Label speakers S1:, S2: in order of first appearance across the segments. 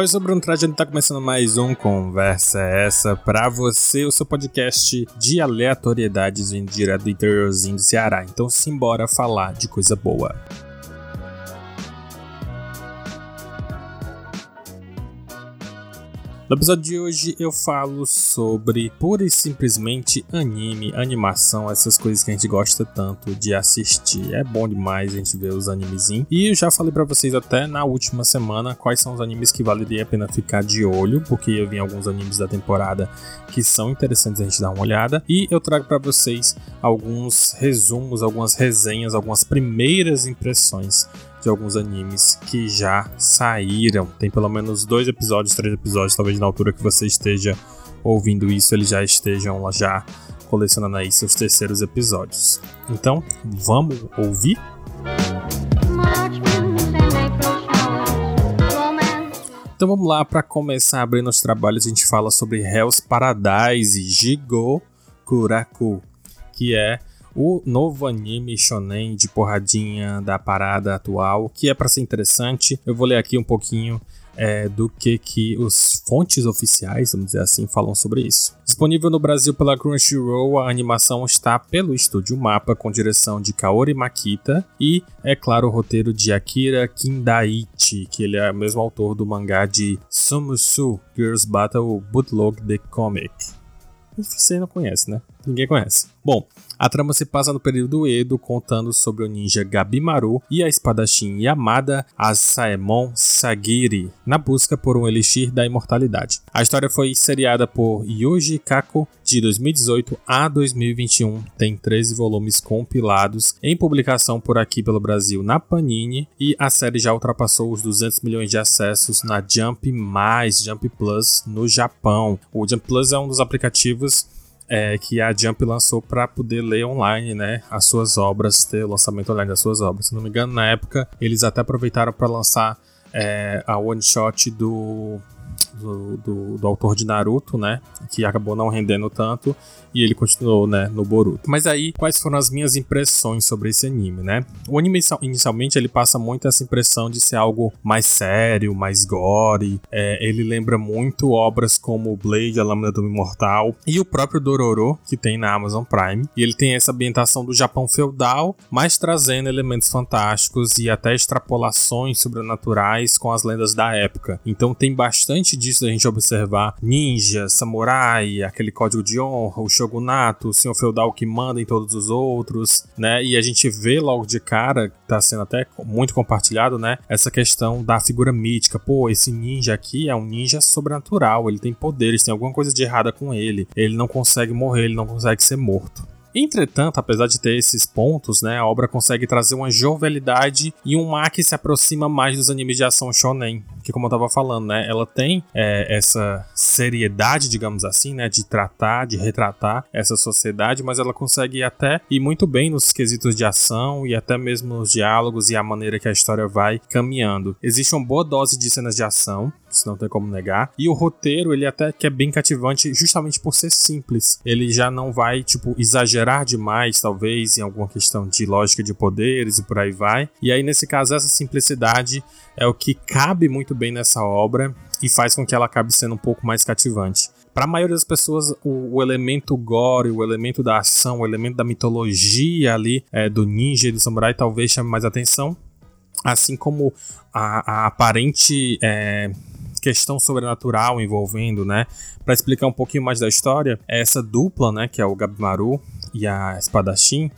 S1: Oi, sou o Bruno Trajano e tá começando mais um Conversa Essa pra você, o seu podcast de aleatoriedades vindo direto do interiorzinho do Ceará. Então simbora falar de coisa boa. No episódio de hoje eu falo sobre pura e simplesmente anime, animação, essas coisas que a gente gosta tanto de assistir. É bom demais a gente ver os animezinhos. E eu já falei para vocês até na última semana quais são os animes que valeria a pena ficar de olho, porque eu vi alguns animes da temporada que são interessantes a gente dar uma olhada. E eu trago para vocês alguns resumos, algumas resenhas, algumas primeiras impressões de alguns animes que já saíram. Tem pelo menos dois episódios, três episódios, talvez na altura que você esteja ouvindo isso, eles já estejam lá já colecionando aí seus terceiros episódios. Então, vamos ouvir? Então vamos lá, para começar abrindo os trabalhos, a gente fala sobre Hell's Paradise Jigo Kuraku, que é o novo anime shonen de porradinha da parada atual, que é para ser interessante. Eu vou ler aqui um pouquinho é, do que, que os fontes oficiais, vamos dizer assim, falam sobre isso. Disponível no Brasil pela Crunchyroll, a animação está pelo estúdio Mapa, com direção de Kaori Makita e, é claro, o roteiro de Akira Kindaichi, que ele é o mesmo autor do mangá de Sumusu Girls Battle Bootlog The Comic. Você não conhece, né? Ninguém conhece. Bom, a trama se passa no período Edo, contando sobre o ninja Gabimaru e a espadachim Yamada Asaemon Sagiri, na busca por um elixir da imortalidade. A história foi seriada por Yuji Kako de 2018 a 2021, tem 13 volumes compilados em publicação por aqui pelo Brasil na Panini e a série já ultrapassou os 200 milhões de acessos na Jump+, Jump Plus no Japão. O Jump Plus é um dos aplicativos é, que a Jump lançou para poder ler online, né, as suas obras, ter o lançamento online das suas obras. Se não me engano, na época eles até aproveitaram para lançar é, a one shot do do, do, do, autor de Naruto, né? Que acabou não rendendo tanto e ele continuou, né, no Boruto. Mas aí, quais foram as minhas impressões sobre esse anime, né? O anime inicialmente ele passa muito essa impressão de ser algo mais sério, mais gore. É, ele lembra muito obras como Blade, a Lâmina do Imortal e o próprio Dororo que tem na Amazon Prime. E ele tem essa ambientação do Japão feudal, mas trazendo elementos fantásticos e até extrapolações sobrenaturais com as lendas da época. Então tem bastante disso da gente observar ninja, samurai, aquele código de honra, o shogunato, o senhor feudal que manda em todos os outros, né? E a gente vê logo de cara, tá sendo até muito compartilhado, né? Essa questão da figura mítica. Pô, esse ninja aqui é um ninja sobrenatural, ele tem poderes, tem alguma coisa de errada com ele. Ele não consegue morrer, ele não consegue ser morto. Entretanto, apesar de ter esses pontos, né, a obra consegue trazer uma jovialidade e um ar que se aproxima mais dos animes de ação shonen, que como eu tava falando, né, ela tem é, essa seriedade, digamos assim, né, de tratar, de retratar essa sociedade, mas ela consegue até ir muito bem nos quesitos de ação e até mesmo nos diálogos e a maneira que a história vai caminhando. Existe uma boa dose de cenas de ação, isso não tem como negar. E o roteiro, ele até que é bem cativante justamente por ser simples. Ele já não vai, tipo, exagerar demais, talvez, em alguma questão de lógica de poderes e por aí vai. E aí, nesse caso, essa simplicidade é o que cabe muito bem nessa obra e faz com que ela acabe sendo um pouco mais cativante. Para a maioria das pessoas, o, o, elemento gore, o elemento da ação, o elemento da mitologia ali é, do ninja e do samurai talvez chame mais atenção, assim como a, a aparente é, questão sobrenatural envolvendo, né? Para explicar um pouquinho mais da história, é essa dupla, né, que é o Gabimaru e a Espadachim,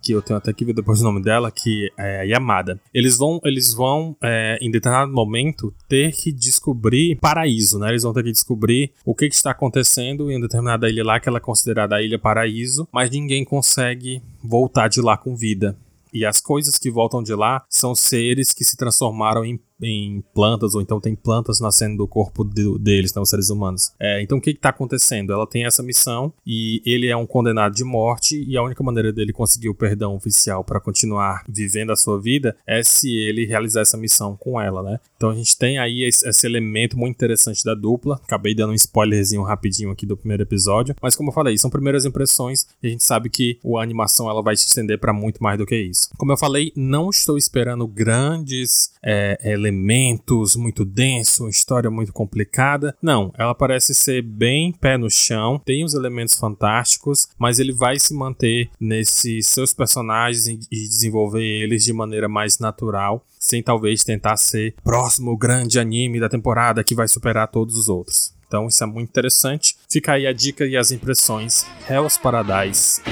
S1: que eu tenho até que ver depois o nome dela, que é a Yamada. Eles vão, eles vão é, em determinado momento, ter que descobrir paraíso, né? Eles vão ter que descobrir o que, que, está acontecendo em determinada ilha lá, que ela é considerada a Ilha Paraíso, mas ninguém consegue voltar de lá com vida. E as coisas que voltam de lá são seres que se transformaram em em plantas, ou então tem plantas nascendo do corpo de, deles, não, seres humanos. É, então o que está acontecendo? Ela tem essa missão e ele é um condenado de morte, e a única maneira dele conseguir o perdão oficial para continuar vivendo a sua vida é se ele realizar essa missão com ela, né? Então a gente tem aí esse, esse elemento muito interessante da dupla. Acabei dando um spoilerzinho rapidinho aqui do primeiro episódio, mas como eu falei, são primeiras impressões e a gente sabe que a animação ela vai se estender para muito mais do que isso. Como eu falei, não estou esperando grandes é, elementos elementos muito denso, uma história muito complicada. Não, ela parece ser bem pé no chão, tem os elementos fantásticos, mas ele vai se manter nesses seus personagens e desenvolver eles de maneira mais natural, sem talvez tentar ser próximo grande anime da temporada que vai superar todos os outros. Então isso é muito interessante. Fica aí a dica e as impressões. Hell's Paradise.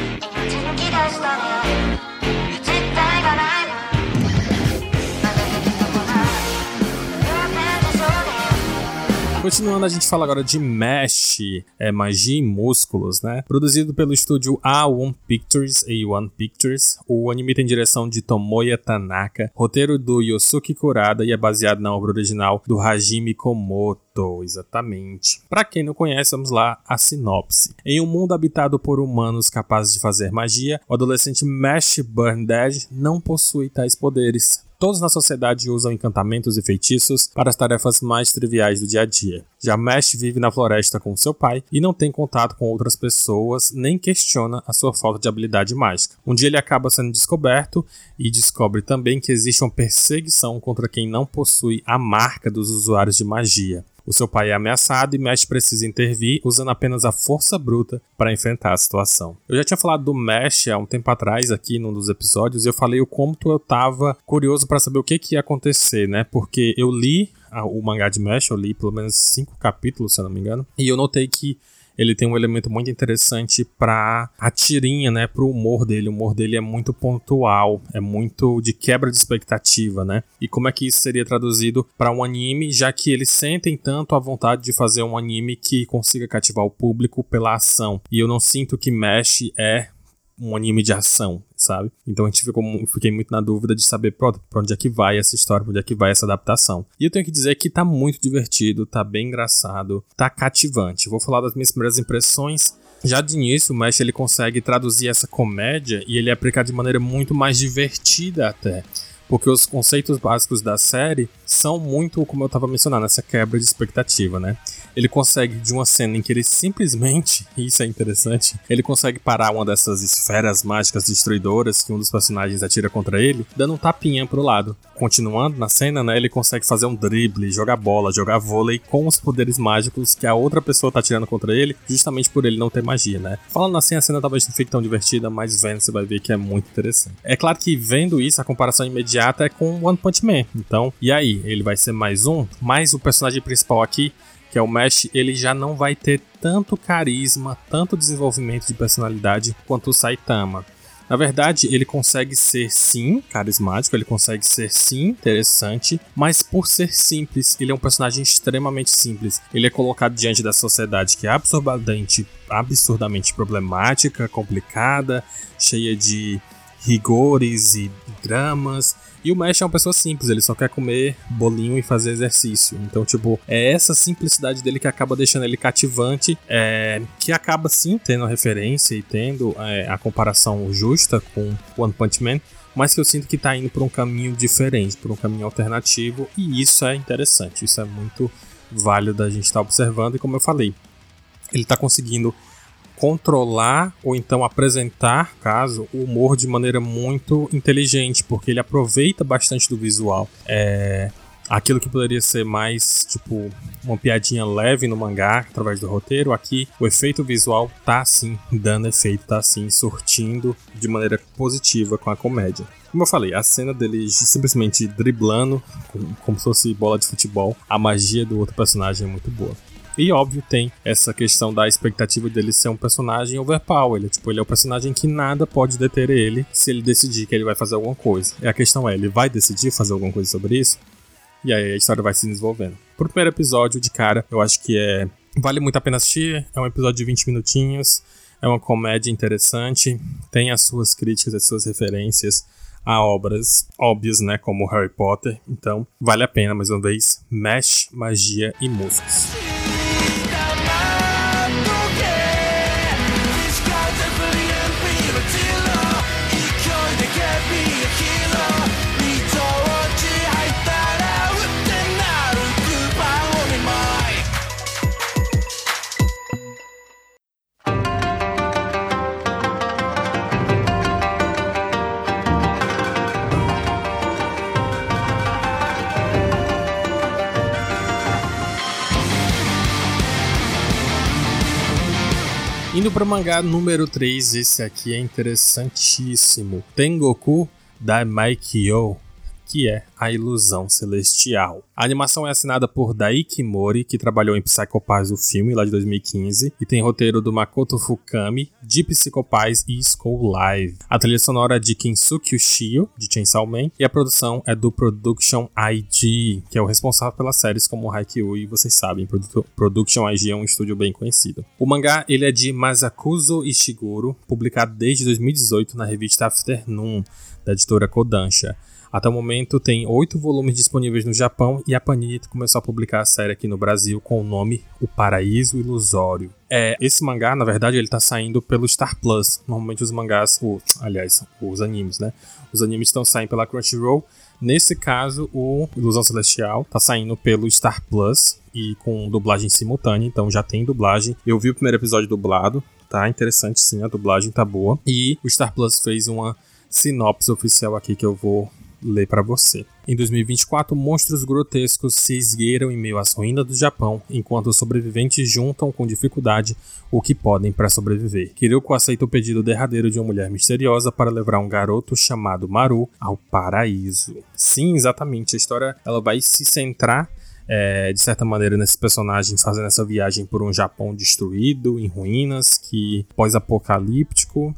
S1: Continuando, a gente fala agora de Mesh, é Magia em Músculos, né? Produzido pelo estúdio A1 Pictures, A1 Pictures. O anime tem direção de Tomoya Tanaka, roteiro do Yosuke Kurada e é baseado na obra original do Hajime Komoto. Exatamente. Para quem não conhece, vamos lá a sinopse. Em um mundo habitado por humanos capazes de fazer magia, o adolescente Mesh Burndead não possui tais poderes. Todos na sociedade usam encantamentos e feitiços para as tarefas mais triviais do dia a dia. Já Mesh vive na floresta com seu pai e não tem contato com outras pessoas, nem questiona a sua falta de habilidade mágica. Um dia ele acaba sendo descoberto e descobre também que existe uma perseguição contra quem não possui a marca dos usuários de magia. O seu pai é ameaçado e Mesh precisa intervir usando apenas a força bruta para enfrentar a situação. Eu já tinha falado do Mesh há um tempo atrás aqui num dos episódios e eu falei o quanto eu tava curioso para saber o que, que ia acontecer, né? Porque eu li o mangá de Mesh, eu li pelo menos cinco capítulos, se eu não me engano, e eu notei que ele tem um elemento muito interessante para a tirinha, né, pro humor dele. O humor dele é muito pontual, é muito de quebra de expectativa, né? E como é que isso seria traduzido para um anime, já que eles sentem tanto a vontade de fazer um anime que consiga cativar o público pela ação. E eu não sinto que Mesh é um anime de ação, sabe? Então a gente ficou, fiquei muito na dúvida de saber pra, pra onde é que vai essa história, pra onde é que vai essa adaptação. E eu tenho que dizer que tá muito divertido, tá bem engraçado, tá cativante. Vou falar das minhas primeiras impressões. Já de início, o Mesh ele consegue traduzir essa comédia e ele é aplicar de maneira muito mais divertida até porque os conceitos básicos da série são muito, como eu estava mencionando, essa quebra de expectativa, né? Ele consegue, de uma cena em que ele simplesmente, isso é interessante, ele consegue parar uma dessas esferas mágicas destruidoras que um dos personagens atira contra ele, dando um tapinha pro lado. Continuando na cena, né, ele consegue fazer um drible, jogar bola, jogar vôlei com os poderes mágicos que a outra pessoa tá tirando contra ele, justamente por ele não ter magia, né? Falando assim, a cena talvez não fique tão divertida, mas vendo você vai ver que é muito interessante. É claro que vendo isso, a comparação imediata é com One Punch Man. Então, e aí? Ele vai ser mais um? Mas o personagem principal aqui que é o Mesh, ele já não vai ter tanto carisma, tanto desenvolvimento de personalidade quanto o Saitama. Na verdade, ele consegue ser sim carismático, ele consegue ser sim interessante, mas por ser simples, ele é um personagem extremamente simples. Ele é colocado diante da sociedade que é absurdamente, absurdamente problemática, complicada, cheia de rigores e dramas. E o Mesh é uma pessoa simples, ele só quer comer bolinho e fazer exercício. Então, tipo, é essa simplicidade dele que acaba deixando ele cativante, é, que acaba sim tendo a referência e tendo é, a comparação justa com One Punch Man, mas que eu sinto que tá indo por um caminho diferente, por um caminho alternativo, e isso é interessante, isso é muito válido da gente estar tá observando, e como eu falei, ele tá conseguindo controlar ou então apresentar, caso, o humor de maneira muito inteligente, porque ele aproveita bastante do visual. É, aquilo que poderia ser mais tipo uma piadinha leve no mangá através do roteiro, aqui o efeito visual tá assim dando efeito, tá assim surtindo de maneira positiva com a comédia. Como eu falei, a cena dele simplesmente driblando como se fosse bola de futebol, a magia do outro personagem é muito boa. E óbvio, tem essa questão da expectativa dele ser um personagem overpower. Ele, tipo, ele é o personagem que nada pode deter ele se ele decidir que ele vai fazer alguma coisa. E a questão é, ele vai decidir fazer alguma coisa sobre isso? E aí a história vai se desenvolvendo. Pro primeiro episódio, de cara, eu acho que é. Vale muito a pena assistir. É um episódio de 20 minutinhos. É uma comédia interessante. Tem as suas críticas, as suas referências a obras óbvias, né, como Harry Potter. Então, vale a pena mais uma vez. Mesh, magia e músicos. Indo para o mangá número 3, esse aqui é interessantíssimo. Tengoku Daimaikyo que é A Ilusão Celestial. A animação é assinada por Daiki Mori, que trabalhou em Psycho Pass, o filme, lá de 2015, e tem roteiro do Makoto Fukami, de Psycho Pass e School Live. A trilha sonora é de Kinsuke Ushio, de Chainsaw Man, e a produção é do Production IG, que é o responsável pelas séries como Haikyuu, e vocês sabem, Production IG é um estúdio bem conhecido. O mangá ele é de Masakuzo Ishiguro, publicado desde 2018 na revista Afternoon, da editora Kodansha. Até o momento tem oito volumes disponíveis no Japão e a Panini começou a publicar a série aqui no Brasil com o nome O Paraíso Ilusório. É, esse mangá, na verdade, ele tá saindo pelo Star Plus. Normalmente os mangás, aliás, os animes, né? Os animes estão saindo pela Crunchyroll. Nesse caso, o Ilusão Celestial tá saindo pelo Star Plus e com dublagem simultânea, então já tem dublagem. Eu vi o primeiro episódio dublado, tá interessante sim, a dublagem tá boa. E o Star Plus fez uma sinopse oficial aqui que eu vou ler para você. Em 2024, monstros grotescos se esgueiram em meio às ruínas do Japão, enquanto os sobreviventes juntam com dificuldade o que podem para sobreviver. Kiryuko aceita o pedido derradeiro de uma mulher misteriosa para levar um garoto chamado Maru ao paraíso. Sim, exatamente. A história ela vai se centrar é, de certa maneira, nesses personagens fazendo essa viagem por um Japão destruído, em ruínas, que pós-apocalíptico,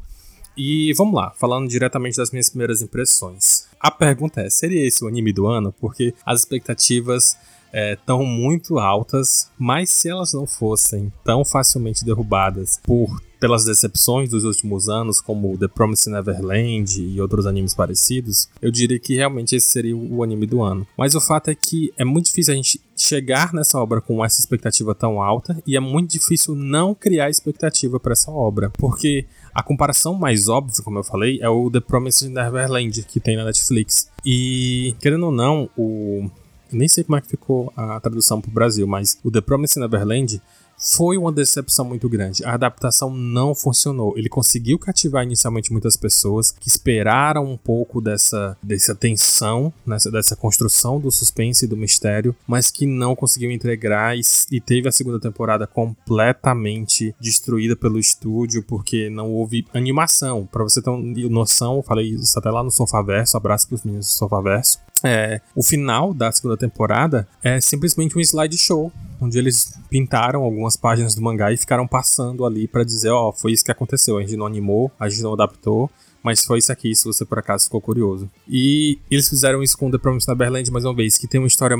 S1: e vamos lá, falando diretamente das minhas primeiras impressões. A pergunta é: seria esse o anime do ano? Porque as expectativas estão é, muito altas, mas se elas não fossem tão facilmente derrubadas por pelas decepções dos últimos anos, como The Promised Neverland e outros animes parecidos, eu diria que realmente esse seria o anime do ano. Mas o fato é que é muito difícil a gente chegar nessa obra com essa expectativa tão alta e é muito difícil não criar expectativa para essa obra, porque a comparação mais óbvia, como eu falei, é o The Promised Neverland que tem na Netflix. E querendo ou não, o nem sei como é que ficou a tradução para o Brasil, mas o The Promised Neverland foi uma decepção muito grande. A adaptação não funcionou. Ele conseguiu cativar inicialmente muitas pessoas que esperaram um pouco dessa, dessa tensão, nessa, dessa construção do suspense e do mistério, mas que não conseguiu entregar e, e teve a segunda temporada completamente destruída pelo estúdio porque não houve animação. Para você ter noção, eu falei isso até lá no Sofaverso, abraço para os meninos do Sofaverso. É, o final da segunda temporada é simplesmente um slideshow onde eles pintaram algumas páginas do mangá e ficaram passando ali para dizer, ó, oh, foi isso que aconteceu, a gente não animou, a gente não adaptou, mas foi isso aqui, se você por acaso ficou curioso. E eles fizeram isso com The Promised Neverland mais uma vez, que tem uma história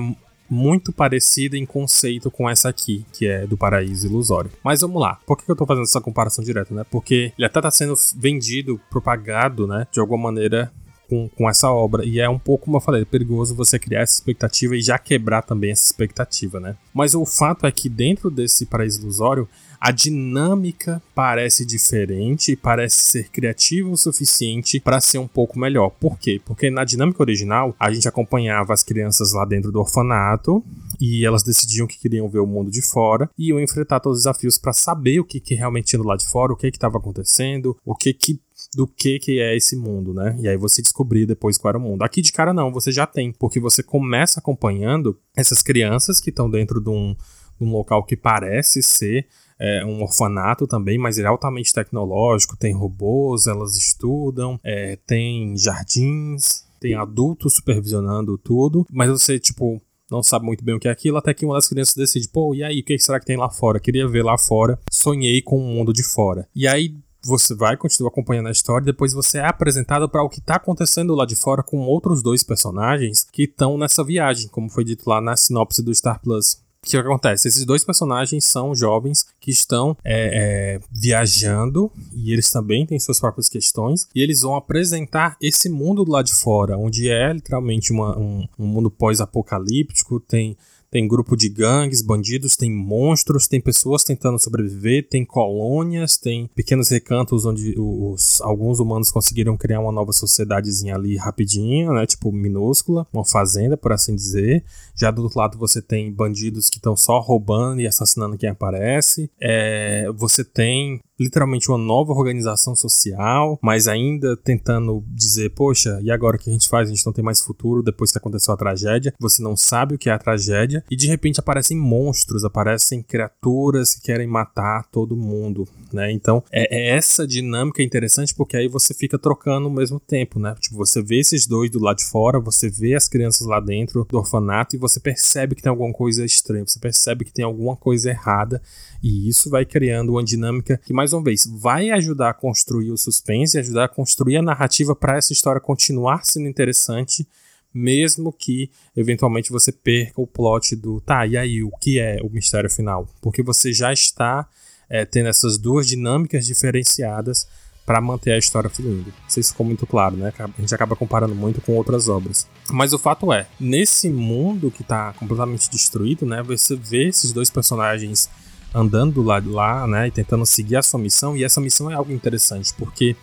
S1: muito parecida em conceito com essa aqui, que é do Paraíso Ilusório. Mas vamos lá, por que eu tô fazendo essa comparação direta, né? Porque ele até tá sendo vendido, propagado, né, de alguma maneira com, com essa obra. E é um pouco, como eu falei, perigoso você criar essa expectativa e já quebrar também essa expectativa, né? Mas o fato é que dentro desse paraíso ilusório, a dinâmica parece diferente, parece ser criativa o suficiente para ser um pouco melhor. Por quê? Porque na dinâmica original, a gente acompanhava as crianças lá dentro do orfanato e elas decidiam que queriam ver o mundo de fora e iam enfrentar todos os desafios para saber o que, que realmente tinha lado de fora, o que estava acontecendo, o que que do que que é esse mundo, né? E aí você descobrir depois qual era o mundo. Aqui de cara não, você já tem, porque você começa acompanhando essas crianças que estão dentro de um, de um local que parece ser é, um orfanato também, mas ele é altamente tecnológico, tem robôs, elas estudam, é, tem jardins, tem adultos supervisionando tudo, mas você, tipo, não sabe muito bem o que é aquilo, até que uma das crianças decide, pô, e aí, o que será que tem lá fora? Queria ver lá fora, sonhei com o mundo de fora. E aí, você vai continuar acompanhando a história, depois você é apresentado para o que está acontecendo lá de fora com outros dois personagens que estão nessa viagem, como foi dito lá na sinopse do Star Plus. O que acontece? Esses dois personagens são jovens que estão é, é, viajando e eles também têm suas próprias questões e eles vão apresentar esse mundo do lado de fora, onde é literalmente uma, um, um mundo pós-apocalíptico, tem tem grupo de gangues, bandidos, tem monstros, tem pessoas tentando sobreviver, tem colônias, tem pequenos recantos onde os, alguns humanos conseguiram criar uma nova sociedadezinha ali rapidinho, né? Tipo, minúscula, uma fazenda, por assim dizer. Já do outro lado você tem bandidos que estão só roubando e assassinando quem aparece. É, você tem literalmente uma nova organização social, mas ainda tentando dizer, poxa, e agora o que a gente faz? A gente não tem mais futuro depois que aconteceu a tragédia. Você não sabe o que é a tragédia e de repente aparecem monstros, aparecem criaturas que querem matar todo mundo, né? Então é, é essa dinâmica interessante porque aí você fica trocando ao mesmo tempo, né? Tipo, você vê esses dois do lado de fora, você vê as crianças lá dentro do orfanato e você percebe que tem alguma coisa estranha, você percebe que tem alguma coisa errada e isso vai criando uma dinâmica que, mais uma vez, vai ajudar a construir o suspense, ajudar a construir a narrativa para essa história continuar sendo interessante, mesmo que eventualmente você perca o plot do tá, e aí, o que é o mistério final? Porque você já está é, tendo essas duas dinâmicas diferenciadas para manter a história fluindo. Não sei se ficou muito claro, né? A gente acaba comparando muito com outras obras. Mas o fato é, nesse mundo que está completamente destruído, né? Você vê esses dois personagens andando do lado lá, né, e tentando seguir a sua missão. E essa missão é algo interessante, porque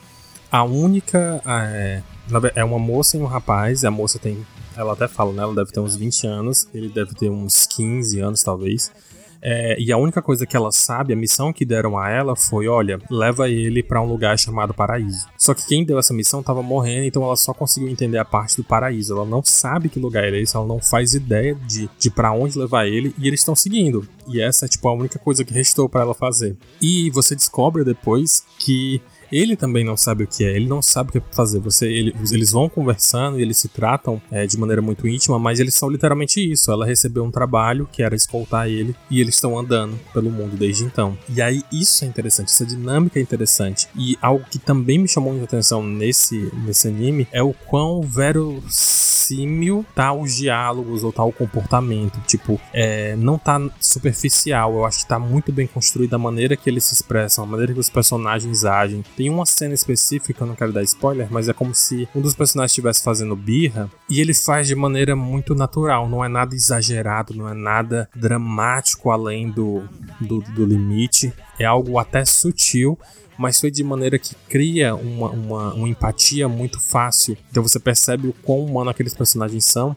S1: a única é, é uma moça e um rapaz. a moça tem, ela até fala, né, ela deve ter uns 20 anos, ele deve ter uns 15 anos talvez. É, e a única coisa que ela sabe, a missão que deram a ela foi: olha, leva ele para um lugar chamado Paraíso. Só que quem deu essa missão estava morrendo, então ela só conseguiu entender a parte do paraíso. Ela não sabe que lugar é esse, ela não faz ideia de, de para onde levar ele, e eles estão seguindo. E essa é tipo a única coisa que restou para ela fazer. E você descobre depois que ele também não sabe o que é, ele não sabe o que fazer. Você, ele, eles vão conversando e eles se tratam é, de maneira muito íntima, mas eles são literalmente isso. Ela recebeu um trabalho que era escoltar ele e eles estão andando pelo mundo desde então. E aí isso é interessante, essa dinâmica é interessante. E algo que também me chamou muita atenção nesse, nesse anime é o quão verossímil tá os diálogos ou tá o comportamento. Tipo, é, não tá superficial. Eu acho que tá muito bem construído a maneira que eles se expressam, a maneira que os personagens agem. Tem uma cena específica, eu não quero dar spoiler, mas é como se um dos personagens estivesse fazendo birra e ele faz de maneira muito natural, não é nada exagerado, não é nada dramático além do, do, do limite, é algo até sutil, mas foi de maneira que cria uma, uma, uma empatia muito fácil. Então você percebe o quão humano aqueles personagens são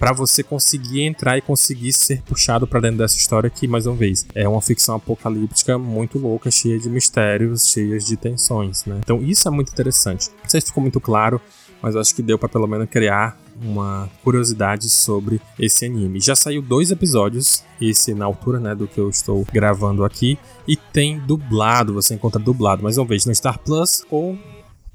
S1: para você conseguir entrar e conseguir ser puxado para dentro dessa história que, mais uma vez, é uma ficção apocalíptica muito louca, cheia de mistérios, cheia de tensões, né? Então isso é muito interessante. Não sei se ficou muito claro, mas acho que deu para pelo menos criar uma curiosidade sobre esse anime. Já saiu dois episódios, esse na altura né, do que eu estou gravando aqui, e tem dublado, você encontra dublado, mais uma vez no Star Plus ou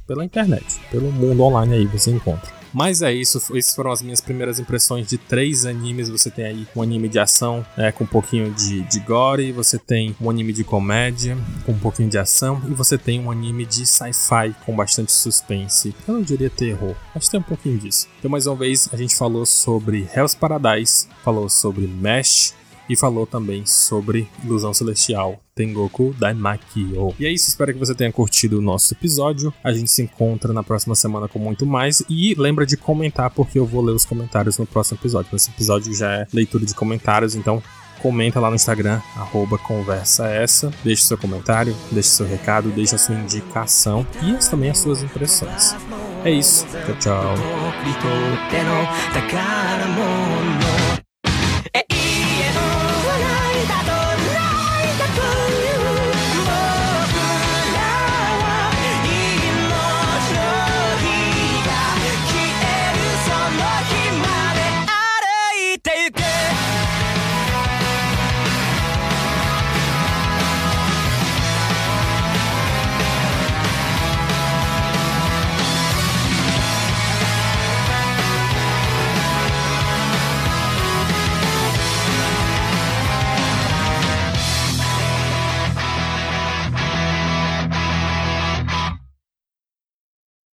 S1: pela internet, pelo mundo online aí você encontra. Mas é isso, essas foram as minhas primeiras impressões de três animes. Você tem aí um anime de ação né, com um pouquinho de, de gore, você tem um anime de comédia com um pouquinho de ação, e você tem um anime de sci-fi com bastante suspense. Eu não diria terror, mas tem um pouquinho disso. Então, mais uma vez, a gente falou sobre Hell's Paradise, falou sobre Mesh, e falou também sobre Ilusão Celestial Tengoku Daimakyo. E é isso, espero que você tenha curtido o nosso episódio. A gente se encontra na próxima semana com muito mais. E lembra de comentar, porque eu vou ler os comentários no próximo episódio. Esse episódio já é leitura de comentários, então comenta lá no Instagram, arroba conversa essa, deixe seu comentário, deixe seu recado, deixe a sua indicação e também as suas impressões. É isso, tchau, tchau.